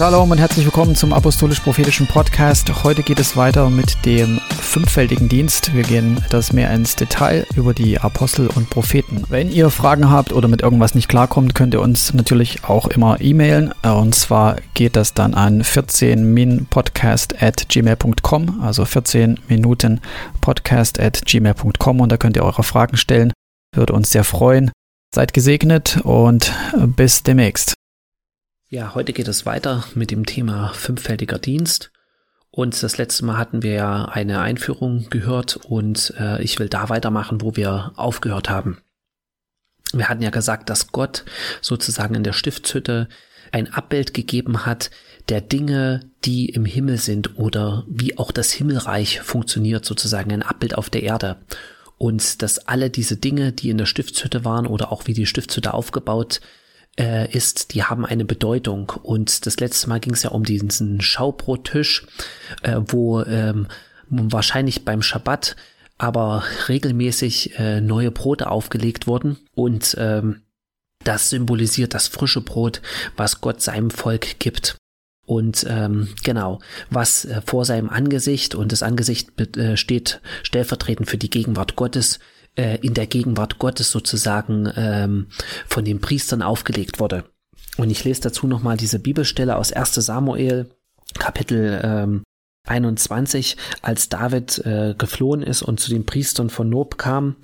Shalom und herzlich willkommen zum Apostolisch-Prophetischen Podcast. Heute geht es weiter mit dem fünffältigen Dienst. Wir gehen etwas mehr ins Detail über die Apostel und Propheten. Wenn ihr Fragen habt oder mit irgendwas nicht klarkommt, könnt ihr uns natürlich auch immer e-mailen. Und zwar geht das dann an 14minpodcast at gmail.com, also 14 Minuten podcast at gmail.com und da könnt ihr eure Fragen stellen. Würde uns sehr freuen. Seid gesegnet und bis demnächst. Ja, heute geht es weiter mit dem Thema fünffältiger Dienst. Und das letzte Mal hatten wir ja eine Einführung gehört und äh, ich will da weitermachen, wo wir aufgehört haben. Wir hatten ja gesagt, dass Gott sozusagen in der Stiftshütte ein Abbild gegeben hat der Dinge, die im Himmel sind oder wie auch das Himmelreich funktioniert, sozusagen ein Abbild auf der Erde. Und dass alle diese Dinge, die in der Stiftshütte waren oder auch wie die Stiftshütte aufgebaut äh, ist, die haben eine Bedeutung. Und das letzte Mal ging es ja um diesen Schaubrottisch, äh, wo ähm, wahrscheinlich beim Schabbat aber regelmäßig äh, neue Brote aufgelegt wurden und ähm, das symbolisiert das frische Brot, was Gott seinem Volk gibt. Und ähm, genau, was äh, vor seinem Angesicht und das Angesicht äh, steht stellvertretend für die Gegenwart Gottes, äh, in der Gegenwart Gottes sozusagen ähm, von den Priestern aufgelegt wurde. Und ich lese dazu nochmal diese Bibelstelle aus 1 Samuel, Kapitel ähm, 21, als David äh, geflohen ist und zu den Priestern von Nob kam.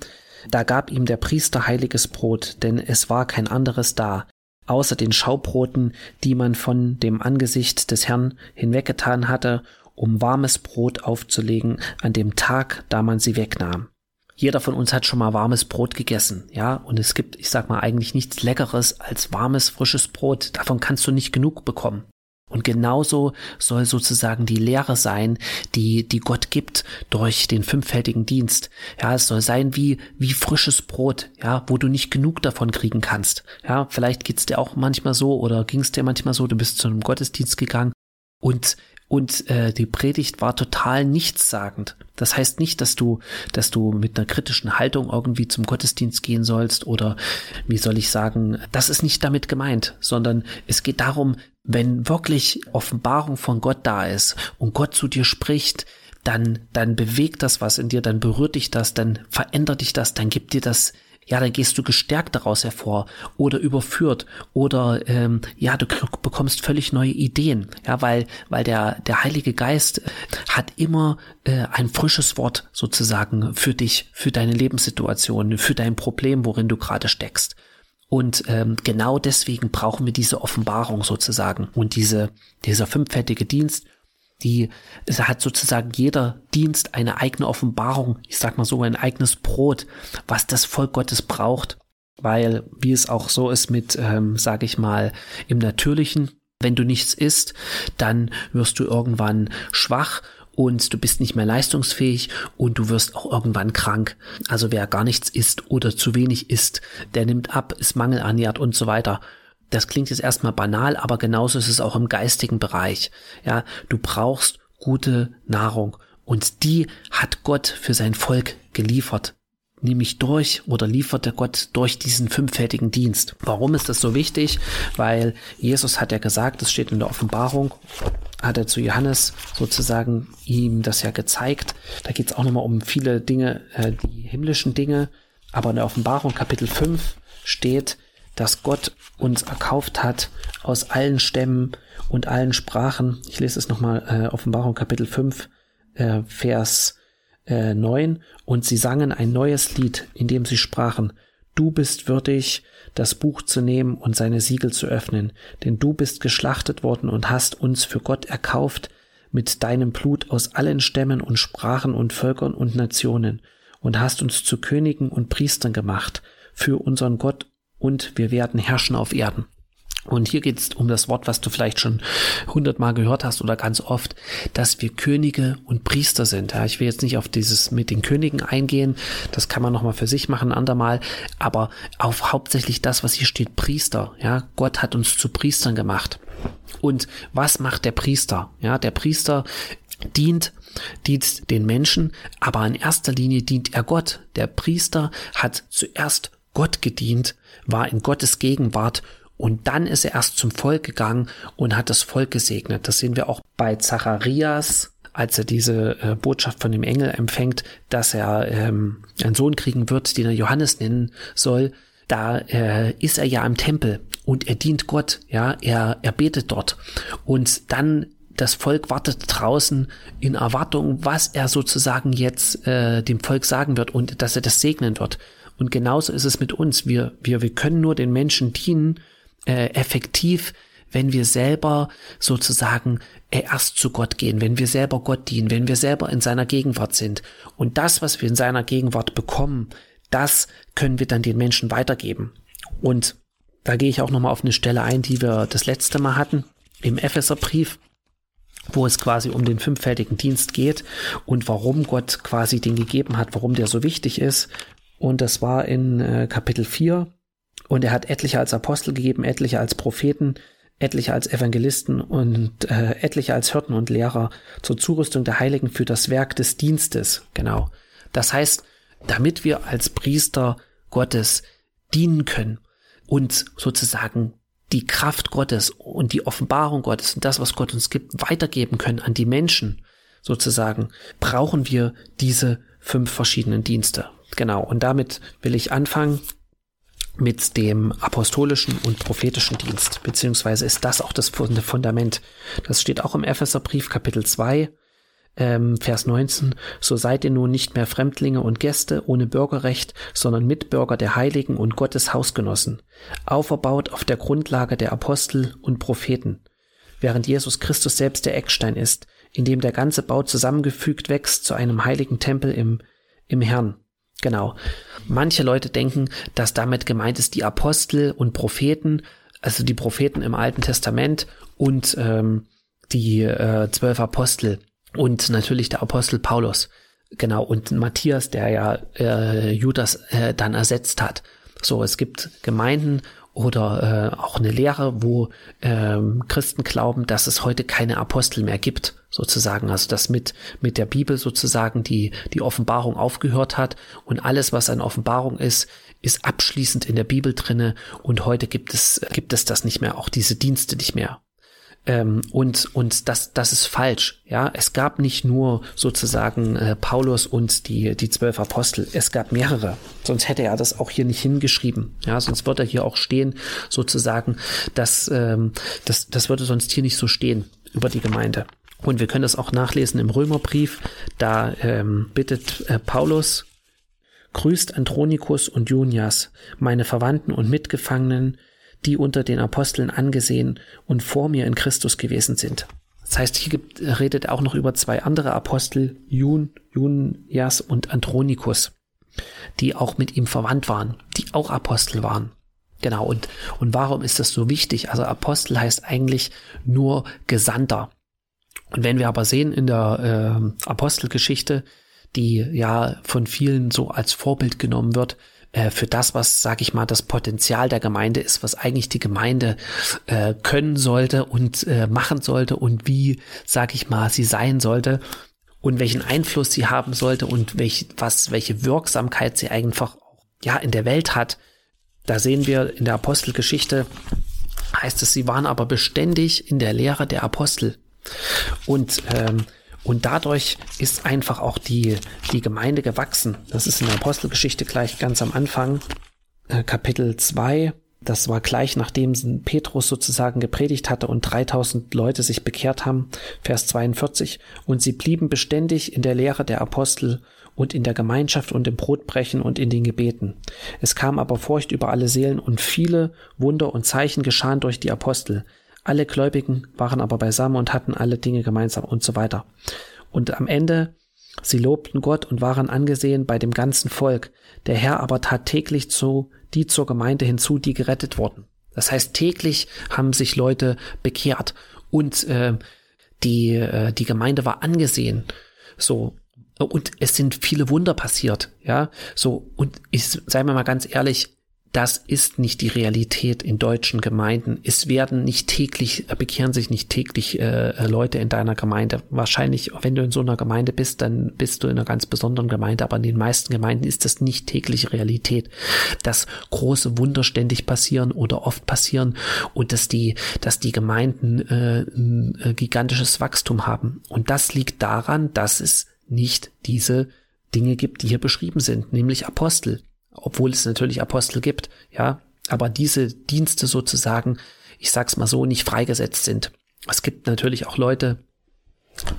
Da gab ihm der Priester heiliges Brot, denn es war kein anderes da, außer den Schaubroten, die man von dem Angesicht des Herrn hinweggetan hatte, um warmes Brot aufzulegen an dem Tag, da man sie wegnahm. Jeder von uns hat schon mal warmes Brot gegessen, ja, und es gibt, ich sag mal, eigentlich nichts Leckeres als warmes, frisches Brot. Davon kannst du nicht genug bekommen. Und genauso soll sozusagen die Lehre sein, die, die Gott gibt durch den fünffältigen Dienst. Ja, es soll sein wie, wie frisches Brot, ja, wo du nicht genug davon kriegen kannst. Ja, vielleicht geht's dir auch manchmal so oder ging's dir manchmal so, du bist zu einem Gottesdienst gegangen und und äh, die Predigt war total nichtssagend. Das heißt nicht, dass du, dass du mit einer kritischen Haltung irgendwie zum Gottesdienst gehen sollst oder wie soll ich sagen, das ist nicht damit gemeint, sondern es geht darum, wenn wirklich Offenbarung von Gott da ist und Gott zu dir spricht, dann, dann bewegt das was in dir, dann berührt dich das, dann verändert dich das, dann gibt dir das ja, dann gehst du gestärkt daraus hervor oder überführt oder ähm, ja, du bekommst völlig neue Ideen, ja, weil weil der der Heilige Geist hat immer äh, ein frisches Wort sozusagen für dich, für deine Lebenssituation, für dein Problem, worin du gerade steckst. Und ähm, genau deswegen brauchen wir diese Offenbarung sozusagen und diese dieser fünffältige Dienst die, es hat sozusagen jeder Dienst eine eigene Offenbarung, ich sag mal so, ein eigenes Brot, was das Volk Gottes braucht, weil, wie es auch so ist mit, ähm, sage ich mal, im Natürlichen, wenn du nichts isst, dann wirst du irgendwann schwach und du bist nicht mehr leistungsfähig und du wirst auch irgendwann krank. Also wer gar nichts isst oder zu wenig isst, der nimmt ab, ist mangelernährt und so weiter. Das klingt jetzt erstmal banal, aber genauso ist es auch im geistigen Bereich. Ja, du brauchst gute Nahrung und die hat Gott für sein Volk geliefert. Nämlich durch oder lieferte Gott durch diesen fünffältigen Dienst. Warum ist das so wichtig? Weil Jesus hat ja gesagt, es steht in der Offenbarung, hat er zu Johannes sozusagen ihm das ja gezeigt. Da geht es auch nochmal um viele Dinge, äh, die himmlischen Dinge. Aber in der Offenbarung Kapitel 5 steht, dass Gott uns erkauft hat aus allen Stämmen und allen Sprachen. Ich lese es nochmal, äh, Offenbarung Kapitel 5, äh, Vers äh, 9. Und sie sangen ein neues Lied, in dem sie sprachen, Du bist würdig, das Buch zu nehmen und seine Siegel zu öffnen, denn du bist geschlachtet worden und hast uns für Gott erkauft mit deinem Blut aus allen Stämmen und Sprachen und Völkern und Nationen und hast uns zu Königen und Priestern gemacht für unseren Gott und wir werden herrschen auf Erden. Und hier geht es um das Wort, was du vielleicht schon hundertmal gehört hast oder ganz oft, dass wir Könige und Priester sind. Ja, ich will jetzt nicht auf dieses mit den Königen eingehen, das kann man nochmal für sich machen, andermal, aber auf hauptsächlich das, was hier steht, Priester. Ja, Gott hat uns zu Priestern gemacht. Und was macht der Priester? Ja, der Priester dient dient den Menschen, aber in erster Linie dient er Gott. Der Priester hat zuerst Gott gedient, war in Gottes Gegenwart Und dann ist er erst zum Volk gegangen und hat das Volk gesegnet. Das sehen wir auch bei Zacharias, als er diese äh, Botschaft von dem Engel empfängt, dass er ähm, einen Sohn kriegen wird, den er Johannes nennen soll. Da äh, ist er ja im Tempel und er dient Gott, ja, er, er betet dort. Und dann das Volk wartet draußen in Erwartung, was er sozusagen jetzt äh, dem Volk sagen wird und dass er das segnen wird. Und genauso ist es mit uns. Wir, wir, wir können nur den Menschen dienen, äh, effektiv, wenn wir selber sozusagen äh, erst zu Gott gehen, wenn wir selber Gott dienen, wenn wir selber in seiner Gegenwart sind. Und das, was wir in seiner Gegenwart bekommen, das können wir dann den Menschen weitergeben. Und da gehe ich auch nochmal auf eine Stelle ein, die wir das letzte Mal hatten, im Epheserbrief, wo es quasi um den fünffältigen Dienst geht und warum Gott quasi den gegeben hat, warum der so wichtig ist. Und das war in äh, Kapitel 4. Und er hat etliche als Apostel gegeben, etliche als Propheten, etliche als Evangelisten und äh, etliche als Hirten und Lehrer zur Zurüstung der Heiligen für das Werk des Dienstes. Genau. Das heißt, damit wir als Priester Gottes dienen können und sozusagen die Kraft Gottes und die Offenbarung Gottes und das, was Gott uns gibt, weitergeben können an die Menschen, sozusagen, brauchen wir diese fünf verschiedenen Dienste. Genau. Und damit will ich anfangen mit dem apostolischen und prophetischen Dienst, beziehungsweise ist das auch das Fundament. Das steht auch im Epheserbrief Kapitel 2, ähm, Vers 19, so seid ihr nun nicht mehr Fremdlinge und Gäste ohne Bürgerrecht, sondern Mitbürger der Heiligen und Gottes Hausgenossen, auferbaut auf der Grundlage der Apostel und Propheten, während Jesus Christus selbst der Eckstein ist, in dem der ganze Bau zusammengefügt wächst zu einem heiligen Tempel im, im Herrn. Genau. Manche Leute denken, dass damit gemeint ist die Apostel und Propheten, also die Propheten im Alten Testament und ähm, die äh, zwölf Apostel und natürlich der Apostel Paulus. Genau, und Matthias, der ja äh, Judas äh, dann ersetzt hat. So, es gibt Gemeinden oder äh, auch eine Lehre, wo ähm, Christen glauben, dass es heute keine Apostel mehr gibt, sozusagen. Also dass mit, mit der Bibel sozusagen die, die Offenbarung aufgehört hat und alles, was an Offenbarung ist, ist abschließend in der Bibel drinne und heute gibt es, gibt es das nicht mehr, auch diese Dienste nicht mehr. Ähm, und und das, das ist falsch. Ja, es gab nicht nur sozusagen äh, Paulus und die, die zwölf Apostel. Es gab mehrere. Sonst hätte er das auch hier nicht hingeschrieben. Ja, sonst würde er hier auch stehen, sozusagen, dass ähm, das, das würde sonst hier nicht so stehen über die Gemeinde. Und wir können das auch nachlesen im Römerbrief. Da ähm, bittet äh, Paulus, grüßt Andronikus und Junias, meine Verwandten und Mitgefangenen, die unter den Aposteln angesehen und vor mir in Christus gewesen sind. Das heißt, hier gibt, redet auch noch über zwei andere Apostel, Jun, Junias und Andronikus, die auch mit ihm verwandt waren, die auch Apostel waren. Genau, und, und warum ist das so wichtig? Also Apostel heißt eigentlich nur Gesandter. Und wenn wir aber sehen in der äh, Apostelgeschichte, die ja von vielen so als Vorbild genommen wird, äh, für das, was, sag ich mal, das Potenzial der Gemeinde ist, was eigentlich die Gemeinde äh, können sollte und äh, machen sollte und wie, sag ich mal, sie sein sollte und welchen Einfluss sie haben sollte und welch, was, welche Wirksamkeit sie einfach ja in der Welt hat. Da sehen wir in der Apostelgeschichte heißt es, sie waren aber beständig in der Lehre der Apostel. Und ähm, und dadurch ist einfach auch die, die Gemeinde gewachsen. Das ist in der Apostelgeschichte gleich ganz am Anfang, äh, Kapitel 2. Das war gleich nachdem Petrus sozusagen gepredigt hatte und 3000 Leute sich bekehrt haben, Vers 42. Und sie blieben beständig in der Lehre der Apostel und in der Gemeinschaft und im Brotbrechen und in den Gebeten. Es kam aber Furcht über alle Seelen und viele Wunder und Zeichen geschahen durch die Apostel. Alle Gläubigen waren aber beisammen und hatten alle Dinge gemeinsam und so weiter. Und am Ende, sie lobten Gott und waren angesehen bei dem ganzen Volk. Der Herr aber tat täglich zu, die zur Gemeinde hinzu, die gerettet wurden. Das heißt, täglich haben sich Leute bekehrt und äh, die, äh, die Gemeinde war angesehen. So. Und es sind viele Wunder passiert, ja. So. Und ich sei mir mal ganz ehrlich, das ist nicht die Realität in deutschen Gemeinden. Es werden nicht täglich, äh, bekehren sich nicht täglich äh, äh, Leute in deiner Gemeinde. Wahrscheinlich, wenn du in so einer Gemeinde bist, dann bist du in einer ganz besonderen Gemeinde, aber in den meisten Gemeinden ist das nicht tägliche Realität, dass große Wunder ständig passieren oder oft passieren und dass die, dass die Gemeinden äh, ein äh, gigantisches Wachstum haben. Und das liegt daran, dass es nicht diese Dinge gibt, die hier beschrieben sind, nämlich Apostel obwohl es natürlich Apostel gibt, ja, aber diese Dienste sozusagen, ich sag's mal so, nicht freigesetzt sind. Es gibt natürlich auch Leute,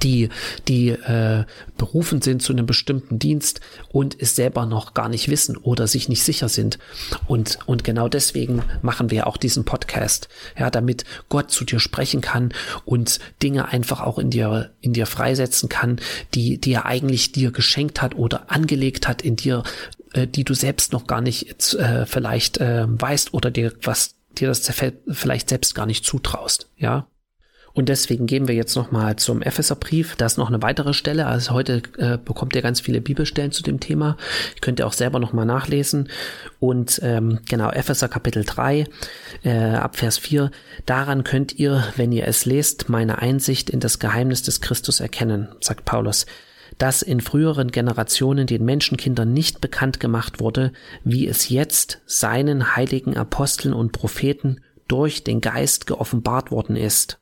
die, die äh, berufen sind zu einem bestimmten Dienst und es selber noch gar nicht wissen oder sich nicht sicher sind. Und, und genau deswegen machen wir auch diesen Podcast, ja, damit Gott zu dir sprechen kann und Dinge einfach auch in dir, in dir freisetzen kann, die, die er eigentlich dir geschenkt hat oder angelegt hat in dir, äh, die du selbst noch gar nicht äh, vielleicht äh, weißt oder dir was dir das vielleicht selbst gar nicht zutraust, ja. Und deswegen gehen wir jetzt nochmal zum Epheserbrief. Da ist noch eine weitere Stelle. Also heute äh, bekommt ihr ganz viele Bibelstellen zu dem Thema. Könnt ihr auch selber nochmal nachlesen. Und ähm, genau, Epheser Kapitel 3, äh, ab Vers 4. Daran könnt ihr, wenn ihr es lest, meine Einsicht in das Geheimnis des Christus erkennen, sagt Paulus das in früheren Generationen den Menschenkindern nicht bekannt gemacht wurde, wie es jetzt seinen heiligen Aposteln und Propheten durch den Geist geoffenbart worden ist.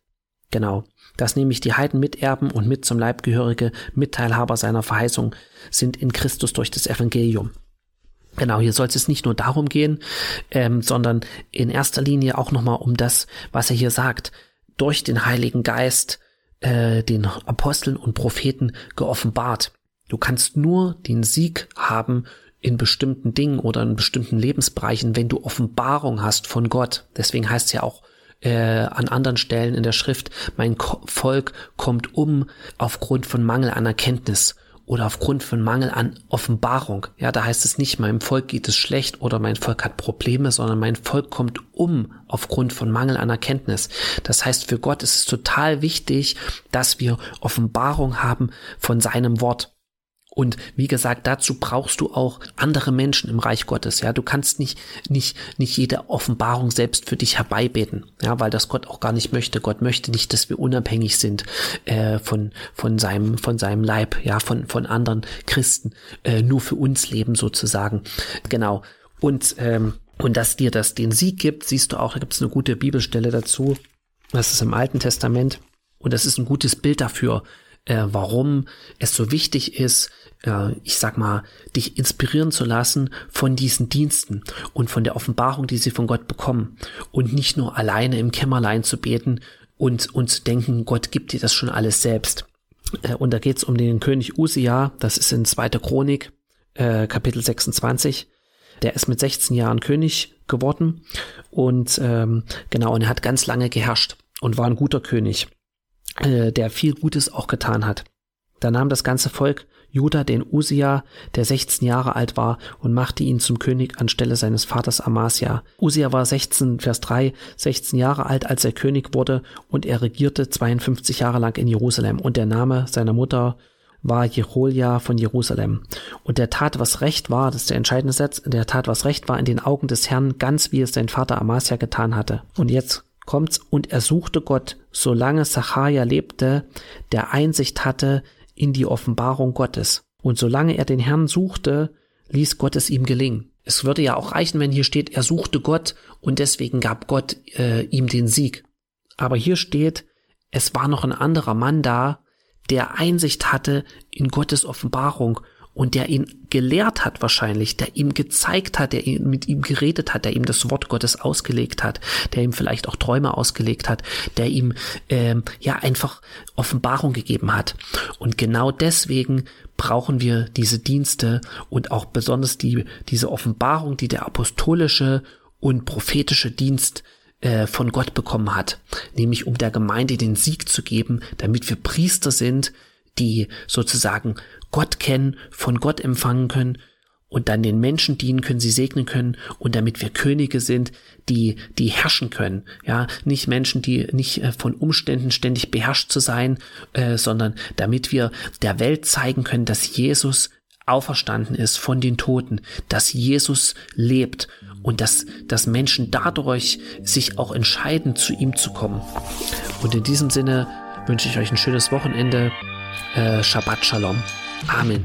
Genau, dass nämlich die Heiden Miterben und mit zum Leibgehörige Mitteilhaber seiner Verheißung sind in Christus durch das Evangelium. Genau, hier soll es nicht nur darum gehen, ähm, sondern in erster Linie auch nochmal um das, was er hier sagt. Durch den Heiligen Geist äh, den Aposteln und Propheten geoffenbart. Du kannst nur den Sieg haben in bestimmten Dingen oder in bestimmten Lebensbereichen, wenn du Offenbarung hast von Gott. Deswegen heißt es ja auch äh, an anderen Stellen in der Schrift, mein Volk kommt um aufgrund von Mangel an Erkenntnis oder aufgrund von Mangel an Offenbarung. Ja, da heißt es nicht, meinem Volk geht es schlecht oder mein Volk hat Probleme, sondern mein Volk kommt um aufgrund von Mangel an Erkenntnis. Das heißt, für Gott ist es total wichtig, dass wir Offenbarung haben von seinem Wort. Und wie gesagt, dazu brauchst du auch andere Menschen im Reich Gottes. Ja, du kannst nicht, nicht, nicht jede Offenbarung selbst für dich herbeibeten. Ja, weil das Gott auch gar nicht möchte. Gott möchte nicht, dass wir unabhängig sind äh, von, von seinem, von seinem Leib, ja, von, von anderen Christen, äh, nur für uns leben sozusagen. Genau. Und, ähm, und dass dir das den Sieg gibt, siehst du auch, da gibt es eine gute Bibelstelle dazu. Das ist im Alten Testament. Und das ist ein gutes Bild dafür, äh, warum es so wichtig ist, äh, ich sag mal, dich inspirieren zu lassen von diesen Diensten und von der Offenbarung, die sie von Gott bekommen und nicht nur alleine im Kämmerlein zu beten und, und zu denken, Gott gibt dir das schon alles selbst. Äh, und da geht es um den König Usia, das ist in 2. Chronik, äh, Kapitel 26. Der ist mit 16 Jahren König geworden und ähm, genau, und er hat ganz lange geherrscht und war ein guter König, äh, der viel Gutes auch getan hat. Da nahm das ganze Volk Juda den Usia, der 16 Jahre alt war, und machte ihn zum König anstelle seines Vaters Amasia. Usia war 16, Vers 3, 16 Jahre alt, als er König wurde, und er regierte 52 Jahre lang in Jerusalem, und der Name seiner Mutter war Jeholia von Jerusalem. Und der tat, was recht war, das ist der entscheidende Satz, der tat, was recht war in den Augen des Herrn, ganz wie es sein Vater Amasia getan hatte. Und jetzt kommt's, und er suchte Gott, solange Sacharja lebte, der Einsicht hatte in die Offenbarung Gottes. Und solange er den Herrn suchte, ließ Gott es ihm gelingen. Es würde ja auch reichen, wenn hier steht, er suchte Gott und deswegen gab Gott äh, ihm den Sieg. Aber hier steht, es war noch ein anderer Mann da, der Einsicht hatte in Gottes Offenbarung und der ihn gelehrt hat wahrscheinlich, der ihm gezeigt hat, der ihn, mit ihm geredet hat, der ihm das Wort Gottes ausgelegt hat, der ihm vielleicht auch Träume ausgelegt hat, der ihm ähm, ja einfach Offenbarung gegeben hat. Und genau deswegen brauchen wir diese Dienste und auch besonders die diese Offenbarung, die der apostolische und prophetische Dienst äh, von Gott bekommen hat, nämlich um der Gemeinde den Sieg zu geben, damit wir Priester sind, die sozusagen Gott kennen, von Gott empfangen können und dann den Menschen dienen können, sie segnen können und damit wir Könige sind, die, die herrschen können. Ja, nicht Menschen, die nicht äh, von Umständen ständig beherrscht zu sein, äh, sondern damit wir der Welt zeigen können, dass Jesus auferstanden ist von den Toten, dass Jesus lebt und dass, dass Menschen dadurch sich auch entscheiden, zu ihm zu kommen. Und in diesem Sinne wünsche ich euch ein schönes Wochenende. Äh, Shabbat Shalom. Amen.